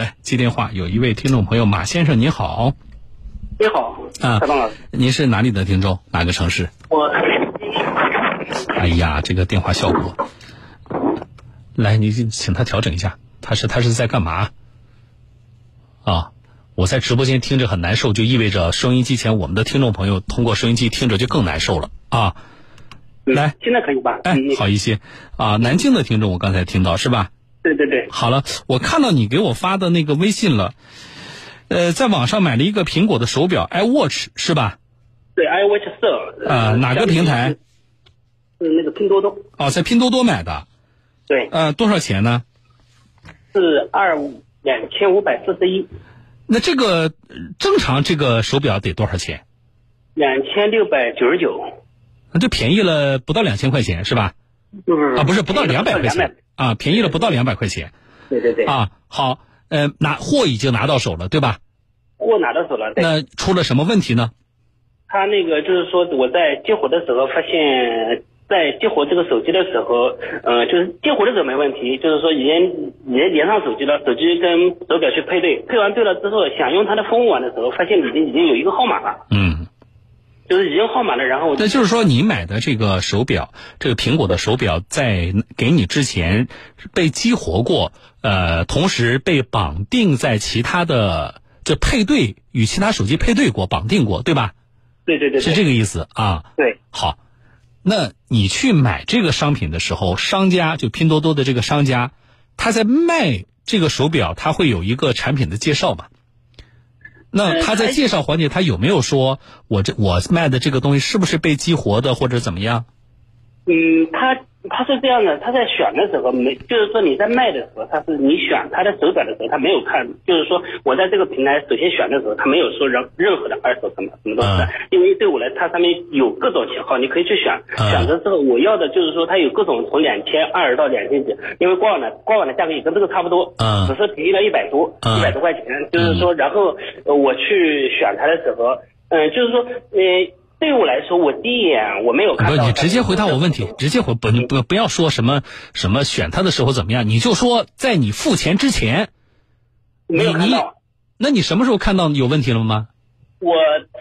来接电话，有一位听众朋友马先生，你好。你好，啊蔡东老师，您是哪里的听众？哪个城市？我哎呀，这个电话效果，来，你请他调整一下。他是他是在干嘛？啊，我在直播间听着很难受，就意味着收音机前我们的听众朋友通过收音机听着就更难受了啊。来，现在可以吧？哎嗯，好一些啊。南京的听众我刚才听到是吧？对对对，好了，我看到你给我发的那个微信了，呃，在网上买了一个苹果的手表 iWatch 是吧？对 iWatch 四啊，哪个平台？？是那个拼多多，哦，在拼多多买的，对，呃，多少钱呢？是二两千五百四十一，那这个呃正常这个手表得多少钱？两千六百九十九，那就便宜了不到两千块钱是吧？不是啊，不是不到两百块钱啊，便宜了不到两百块钱对对对，啊。好，呃，拿货已经拿到手了，对吧？货拿到手了，那出了什么问题呢？他那个就是说我在激活的时候发现，在激活这个手机的时候，呃，就是激活的时候没问题，就是说已经已经连上手机了，手机跟手表去配对，配完对了之后，想用它的蜂网的时候，发现里面已经有一个号码了，嗯，就是已经号码了，然后我那就是说你买的这个手表，这个苹果的手表在给你之前被激活过，呃，同时被绑定在其他的就配对与其他手机配对过，绑定过，对吧？对对对对是这个意思啊。对。好，那你去买这个商品的时候，商家就拼多多的这个商家，他在卖这个手表，他会有一个产品的介绍嘛？那呃他在介绍环节，他有没有说我这我卖的这个东西是不是被激活的，或者怎么样？嗯，他他是这样的，他在选的时候没，就是说你在卖的时候，他是你选他的手表的时候，他没有看，就是说我在这个平台首先选的时候，他没有说任任何的二手什么什么东西的，嗯因为对我来，它上面有各种型号，你可以去选，嗯选择之后我要的就是说它有各种从两千二到两千几，因为官网的官网的价格也跟这个差不多，嗯只是便宜了一百多，嗯一百多块钱，就是说，然后呃我去选它的时候，嗯、就是说，呃。对于我来说，我第一眼我没有看不，到。你直接回答我问题，直接回不你不不要说什么什么选他的时候怎么样，你就说在你付钱之前，没有看你到。那你什么时候看到有问题了吗？我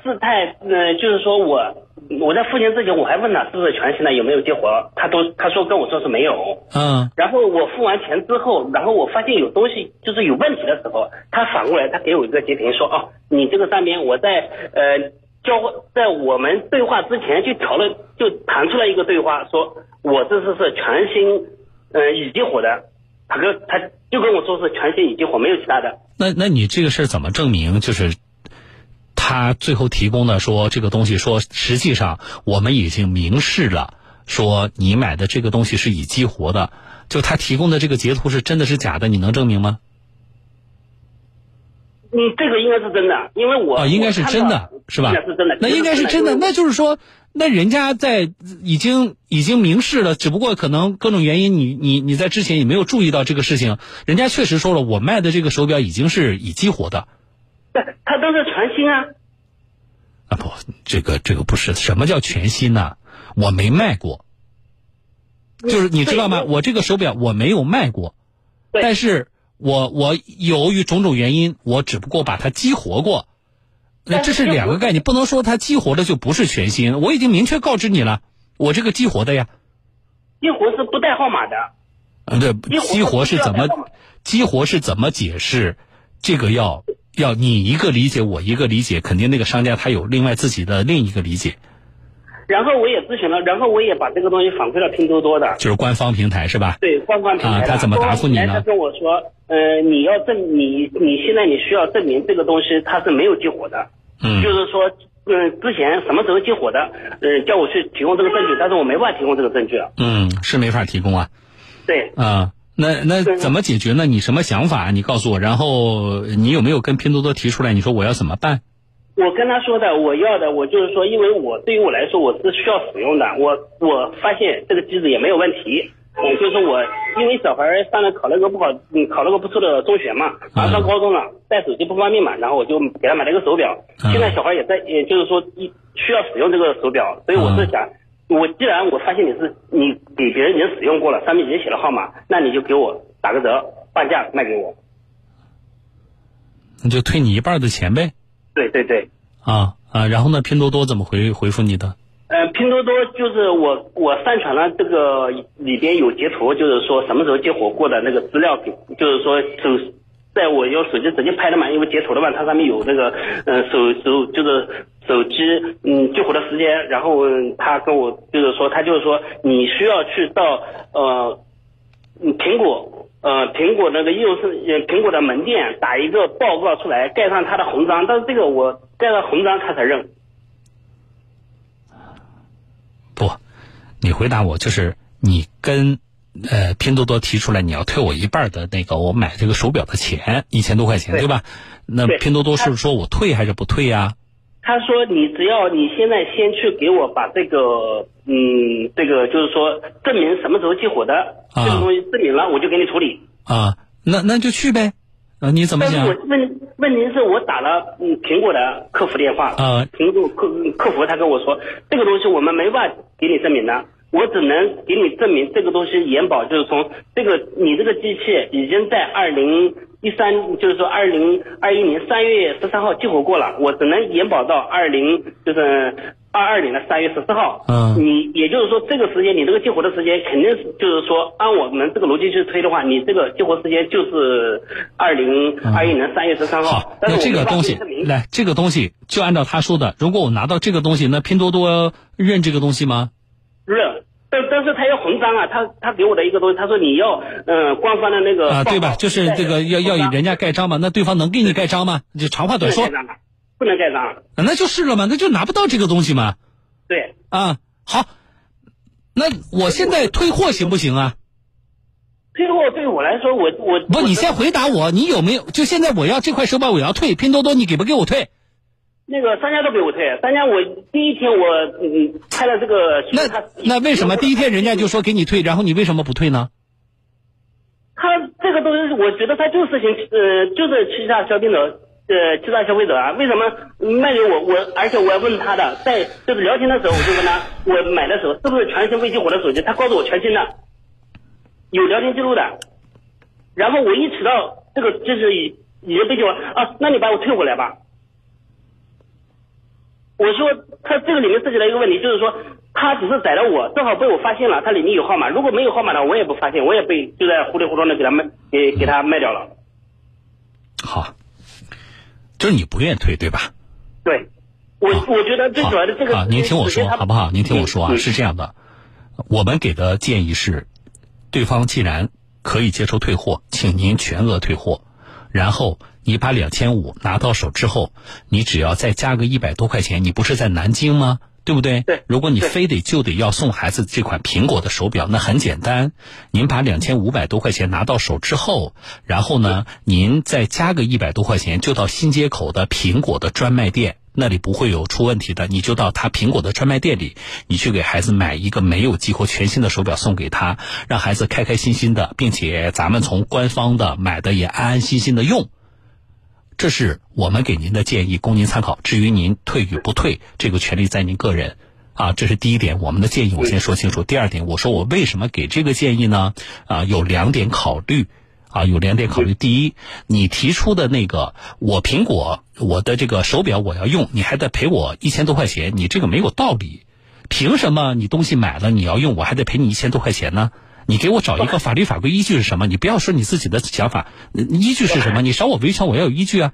姿态，呃，就是说我我在付钱之前，我还问他是不是全新的，有没有激活，他都他说跟我说是没有。嗯然后我付完钱之后，然后我发现有东西就是有问题的时候，他反过来他给我一个截屏说，哦，你这个上面我在呃交，在我们对话之前就调了，就弹出来一个对话，说我这次是全新呃已激活的，他跟他就跟我说是全新已激活，没有其他的。那那你这个事儿怎么证明？就是他最后提供的说这个东西说，实际上我们已经明示了，说你买的这个东西是已激活的，就他提供的这个截图是真的是假的，你能证明吗？嗯，这个应该是真的，因为我啊，应该是真的，是吧？应该是真的，那应该是真的，那就是说，那人家在已经已经明示了，只不过可能各种原因你，你你在之前也没有注意到这个事情，人家确实说了，我卖的这个手表已经是已激活的。对它都是全新啊。啊不，这个这个不是什么叫全新呢？我没卖过，就是你知道吗？我这个手表我没有卖过，但是我我由于种种原因，我只不过把它激活过。那这是两个概念，不能说它激活的就不是全新。我已经明确告知你了，我这个激活的呀。激活是不带号码的，嗯，对，激活是怎么激活是怎么解释？这个要要你一个理解，我一个理解，肯定那个商家他有另外自己的另一个理解，然后我也咨询了，然后我也把这个东西反馈到拼多多的，就是官方平台是吧？对官方平台。啊他怎么答复你呢他跟我说，呃，你要证你你现在你需要证明这个东西它是没有激活的，嗯就是说，嗯、之前什么时候激活的，嗯，叫我去提供这个证据，但是我没办法提供这个证据。嗯，是没法提供啊对，啊。那那怎么解决呢？你什么想法？你告诉我。然后你有没有跟拼多多提出来？你说我要怎么办？我跟他说的，我要的，我就是说，因为我对于我来说，我是需要使用的。我我发现这个机子也没有问题。嗯，就是我因为小孩儿上了考了个不好，嗯，考了个不错的中学嘛，马上上高中了，带手机不方便嘛，然后我就给他买了一个手表。嗯现在小孩也在，也就是说一需要使用这个手表，所以我是想，我既然我发现你是你给别人已经使用过了，上面已经写了号码，那你就给我打个折，半价卖给我。那就退你一半的钱呗。对对对。啊啊，然后呢？拼多多怎么回回复你的？呃，拼多多就是我我上传了这个里边有截图，就是说什么时候接活过的那个资料，给就是说手在我用手机直接拍的嘛，因为截图的嘛，它上面有那个呃手手就是手机嗯激活的时间，然后他跟我就是说他就是说你需要去到呃苹果呃苹果那个业务是呃苹果的门店打一个报告出来，盖上他的红章，但是这个我盖了红章他才认。不，你回答我，就是你跟呃拼多多提出来你要退我一半的那个我买这个手表的钱一千多块钱，对吧？那拼多多是说我退还是不退呀？他说你只要你现在先去给我把这个嗯这个就是说证明什么时候激活的这个东西证明了，我就给你处理。啊，那那就去呗。啊，你怎么想？问问题是我打了嗯苹果的客服电话啊，苹果客客服他跟我说这个东西我们没办法给你证明的，我只能给你证明这个东西延保就是从这个你这个机器已经在二零一三就是说二零二一年三月十三号激活过了，我只能延保到二零就是。二二年的三月十四号，嗯，你也就是说这个时间，你这个激活的时间肯定是就是说按我们这个逻辑去推的话，你这个激活时间就是二零二一年三月十三号。好，那这个东西来，这个东西就按照他说的，如果我拿到这个东西，那拼多多认这个东西吗？认，但但是他要红章啊，他他给我的一个东西，他说你要嗯官方的那个啊，对吧？就是这个要要人家盖章嘛，那对方能给你盖章吗？就长话短说。不能盖章，那就是了嘛，那就拿不到这个东西嘛。对，啊，好，那我现在退货行不行啊？退货对我来说，我我不，你先回答我，你有没有？就现在我要这块手表，我要退，拼多多你给不给我退？那个商家都给我退，商家我第一天我嗯拍了这个，那那为什么第一天人家就说给你退，然后你为什么不退呢？他这个东西，我觉得他就是行呃，就是欺诈消费者。呃，欺诈消费者啊？为什么卖给我？我而且我还问他的，在就是聊天的时候，我就问他，我买的时候是不是全新未激活的手机？他告诉我全新的，有聊天记录的。然后我一提到这个就是已已经被激活啊，那你把我退回来吧。我说他这个里面涉及到一个问题，就是说他只是宰了我，正好被我发现了，他里面有号码。如果没有号码的，我也不发现，我也被就在糊里糊涂的给他卖给给他卖掉了。好。就是你不愿意退，对吧？对，我我觉得最主要的这个，啊您听我说好不好？您听我说啊，是这样的，我们给的建议是，对方既然可以接受退货，请您全额退货，然后你把两千五拿到手之后，你只要再加个一百多块钱，你不是在南京吗？对不对？对。如果你非得就得要送孩子这款苹果的手表，那很简单，您把两千五百多块钱拿到手之后，然后呢，您再加个一百多块钱，就到新街口的苹果的专卖店，那里不会有出问题的。你就到他苹果的专卖店里，你去给孩子买一个没有激活全新的手表送给他，让孩子开开心心的，并且咱们从官方的买的也安安心心的用。这是我们给您的建议，供您参考。至于您退与不退，这个权利在您个人。啊，这是第一点，我们的建议我先说清楚。第二点，我说我为什么给这个建议呢？啊，有两点考虑。啊，有两点考虑。第一，你提出的那个，我苹果我的这个手表我要用，你还得赔我一千多块钱，你这个没有道理。凭什么你东西买了你要用，我还得赔你一千多块钱呢？你给我找一个法律法规依据是什么？你不要说你自己的想法，依据是什么？你找我维权，我要有依据啊。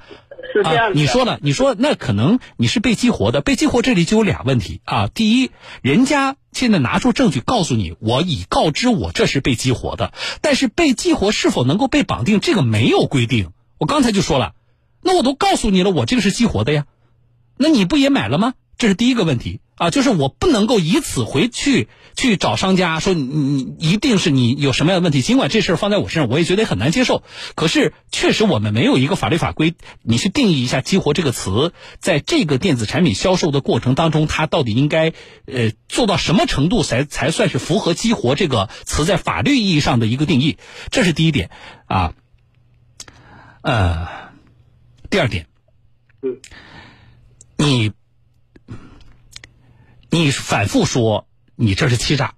是这样。你说了，你说那可能你是被激活的，被激活这里就有俩问题啊。第一，人家现在拿出证据告诉你，我已告知我这是被激活的，但是被激活是否能够被绑定，这个没有规定。我刚才就说了，那我都告诉你了，我这个是激活的呀，那你不也买了吗？这是第一个问题啊，就是我不能够以此回去去找商家说你你一定是你有什么样的问题，尽管这事儿放在我身上，我也觉得很难接受。可是确实我们没有一个法律法规，你去定义一下“激活”这个词，在这个电子产品销售的过程当中，它到底应该呃做到什么程度才才算是符合“激活”这个词在法律意义上的一个定义？这是第一点啊。呃，第二点，嗯，你。你反复说你这是欺诈，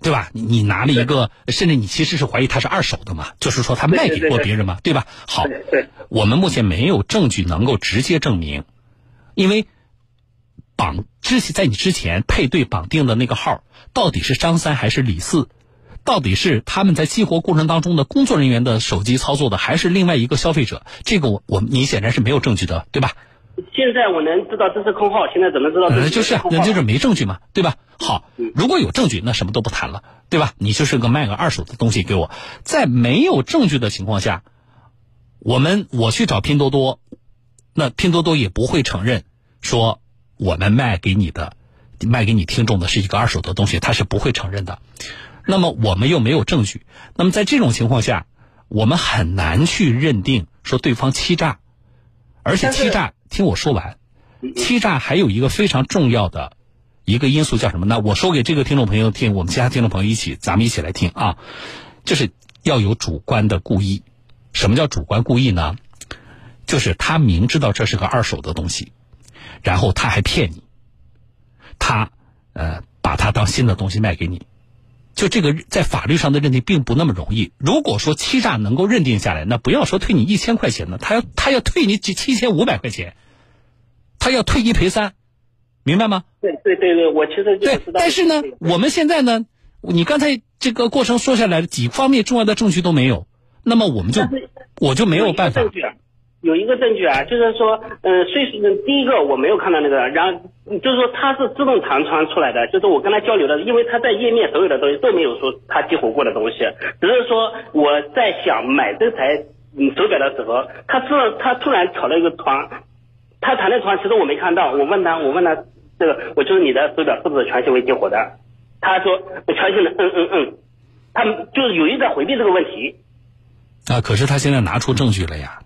对吧？你你拿了一个，甚至你其实是怀疑它是二手的嘛，就是说他卖给过别人嘛，对吧？好，我们目前没有证据能够直接证明，因为绑之前在你之前配对绑定的那个号到底是张三还是李四，到底是他们在激活过程当中的工作人员的手机操作的，还是另外一个消费者？这个我我你显然是没有证据的，对吧？现在我能知道这是空号，现在怎么知道？那就是那就是没证据嘛，对吧？好，如果有证据，那什么都不谈了，对吧？你就是个卖个二手的东西给我，在没有证据的情况下，我们我去找拼多多，那拼多多也不会承认说我们卖给你的、卖给你听众的是一个二手的东西，他是不会承认的。那么我们又没有证据，那么在这种情况下，我们很难去认定说对方欺诈，而且欺诈。听我说完，欺诈还有一个非常重要的一个因素叫什么呢？我说给这个听众朋友听，我们其他听众朋友一起，咱们一起来听啊，就是要有主观的故意。什么叫主观故意呢？就是他明知道这是个二手的东西，然后他还骗你，他呃把它当新的东西卖给你。就这个在法律上的认定并不那么容易。如果说欺诈能够认定下来，那不要说退你一千块钱呢，他要他要退你几七千五百块钱，他要退一赔三，明白吗？对对对对，我其实对。但是呢，我们现在呢，你刚才这个过程说下来，几方面重要的证据都没有，那么我们就我就没有办法。有一个证据啊，就是说，嗯，虽是第一个我没有看到那个，然后就是说它是自动弹窗出来的，就是我跟他交流的，因为他在页面所有的东西都没有说他激活过的东西，只是说我在想买这台嗯手表的时候，他知道他突然调了一个窗，他弹的窗其实我没看到，我问他我问他这个我就是你的手表是不是全行为激活的，他说全行的嗯嗯嗯，他就是有意在回避这个问题。啊，可是他现在拿出证据了呀。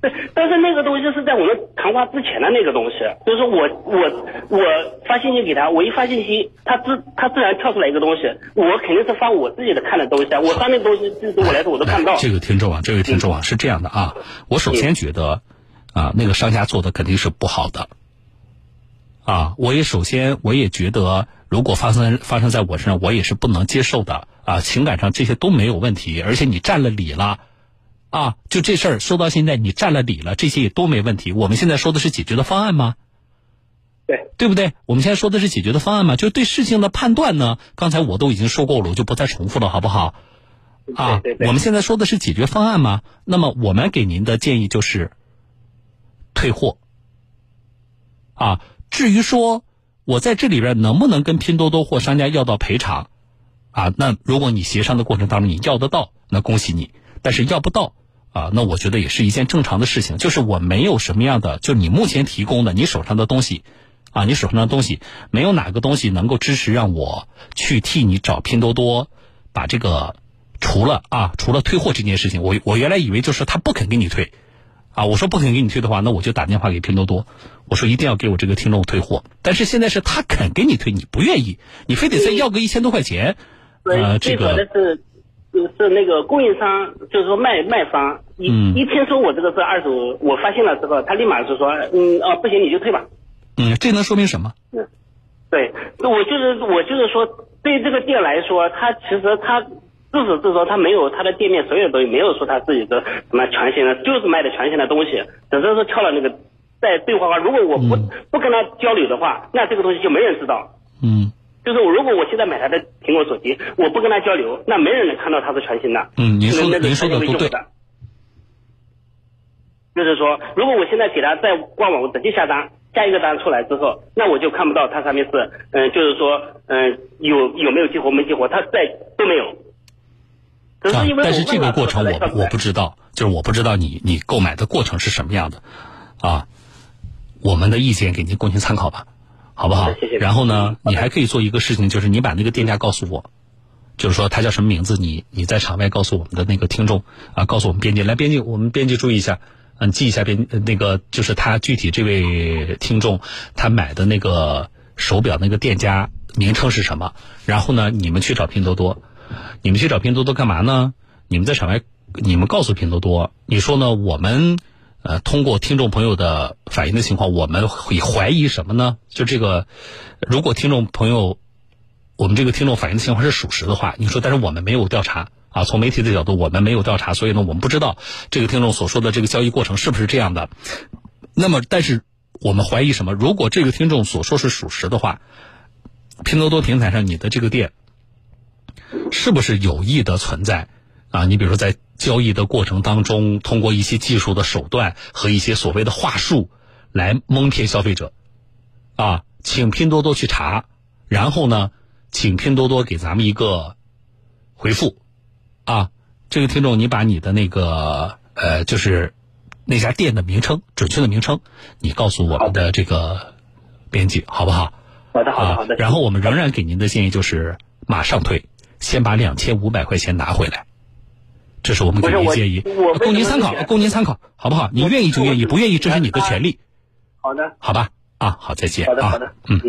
对，但是那个东西是在我们谈话之前的那个东西，就是我我我发信息给他，我一发信息，他自他自然跳出来一个东西，我肯定是发我自己的看的东西，我发那个东西对我来说我都看不到。这个听众啊，这位听众啊，是这样的啊，我首先觉得啊，那个商家做的肯定是不好的，啊，我也首先我也觉得，如果发生发生在我身上，我也是不能接受的啊，情感上这些都没有问题，而且你占了理了。啊，就这事儿说到现在，你占了理了，这些也都没问题。我们现在说的是解决的方案吗？对，对不对？我们现在说的是解决的方案吗？就对事情的判断呢？刚才我都已经说过了，我就不再重复了，好不好？啊，我们现在说的是解决方案吗？那么我们给您的建议就是退货。啊，至于说我在这里边能不能跟拼多多或商家要到赔偿，啊，那如果你协商的过程当中你要得到，那恭喜你。但是要不到啊，那我觉得也是一件正常的事情。就是我没有什么样的，就你目前提供的你手上的东西，啊，你手上的东西没有哪个东西能够支持让我去替你找拼多多，把这个除了啊，除了退货这件事情，我我原来以为就是他不肯给你退，啊，我说不肯给你退的话，那我就打电话给拼多多，我说一定要给我这个听众退货。但是现在是他肯给你退，你不愿意，你非得再要个一千多块钱，呃，这个。是那个供应商，就是说卖卖方一一听说我这个是二手，我发现了之后，他立马就说，嗯哦不行你就退吧。嗯，这能说明什么？嗯，对，我就是我就是说，对这个店来说，他其实他自始至终他没有他的店面所有的东西没有说他自己的什么全新的，就是卖的全新的东西，只是说跳了那个在对话框，如果我不不跟他交流的话，那这个东西就没人知道。嗯。现在买他的苹果手机，我不跟他交流，那没人能看到他是全新的。嗯，您说的您说的都对。就是说，如果我现在给他在官网直接下单，下一个单出来之后，那我就看不到它上面是，嗯，就是说，嗯，有有没有激活没激活，它在都没有。啊，但是这个过程我我不知道，就是我不知道你你购买的过程是什么样的，啊，我们的意见给您供您参考吧。好不好？谢谢。然后呢，你还可以做一个事情，就是你把那个店家告诉我，就是说他叫什么名字，你你在场外告诉我们的那个听众啊，告诉我们编辑来编辑，我们编辑注意一下，嗯，记一下编那个就是他具体这位听众他买的那个手表那个店家名称是什么？然后呢，你们去找拼多多，你们去找拼多多干嘛呢？你们在场外，你们告诉拼多多，你说呢？我们。呃，通过听众朋友的反映的情况，我们会怀疑什么呢？就这个，如果听众朋友我们这个听众反映的情况是属实的话，你说，但是我们没有调查啊，从媒体的角度，我们没有调查，所以呢，我们不知道这个听众所说的这个交易过程是不是这样的。那么，但是我们怀疑什么？如果这个听众所说是属实的话，拼多多平台上你的这个店是不是有意的存在啊？你比如说在交易的过程当中，通过一些技术的手段和一些所谓的话术来蒙骗消费者啊？请拼多多去查，然后呢？请拼多多给咱们一个回复，啊，这个听众，你把你的那个呃，就是那家店的名称，准确的名称，你告诉我们的这个编辑，好不好？好的，好的，好的。然后我们仍然给您的建议就是马上退，先把两千五百块钱拿回来，这是我们给您建议，供您参考，供您参考，好不好？你愿意就愿意，不愿意这是你的权利。好的。好吧，啊，好，再见。好的，好的，嗯。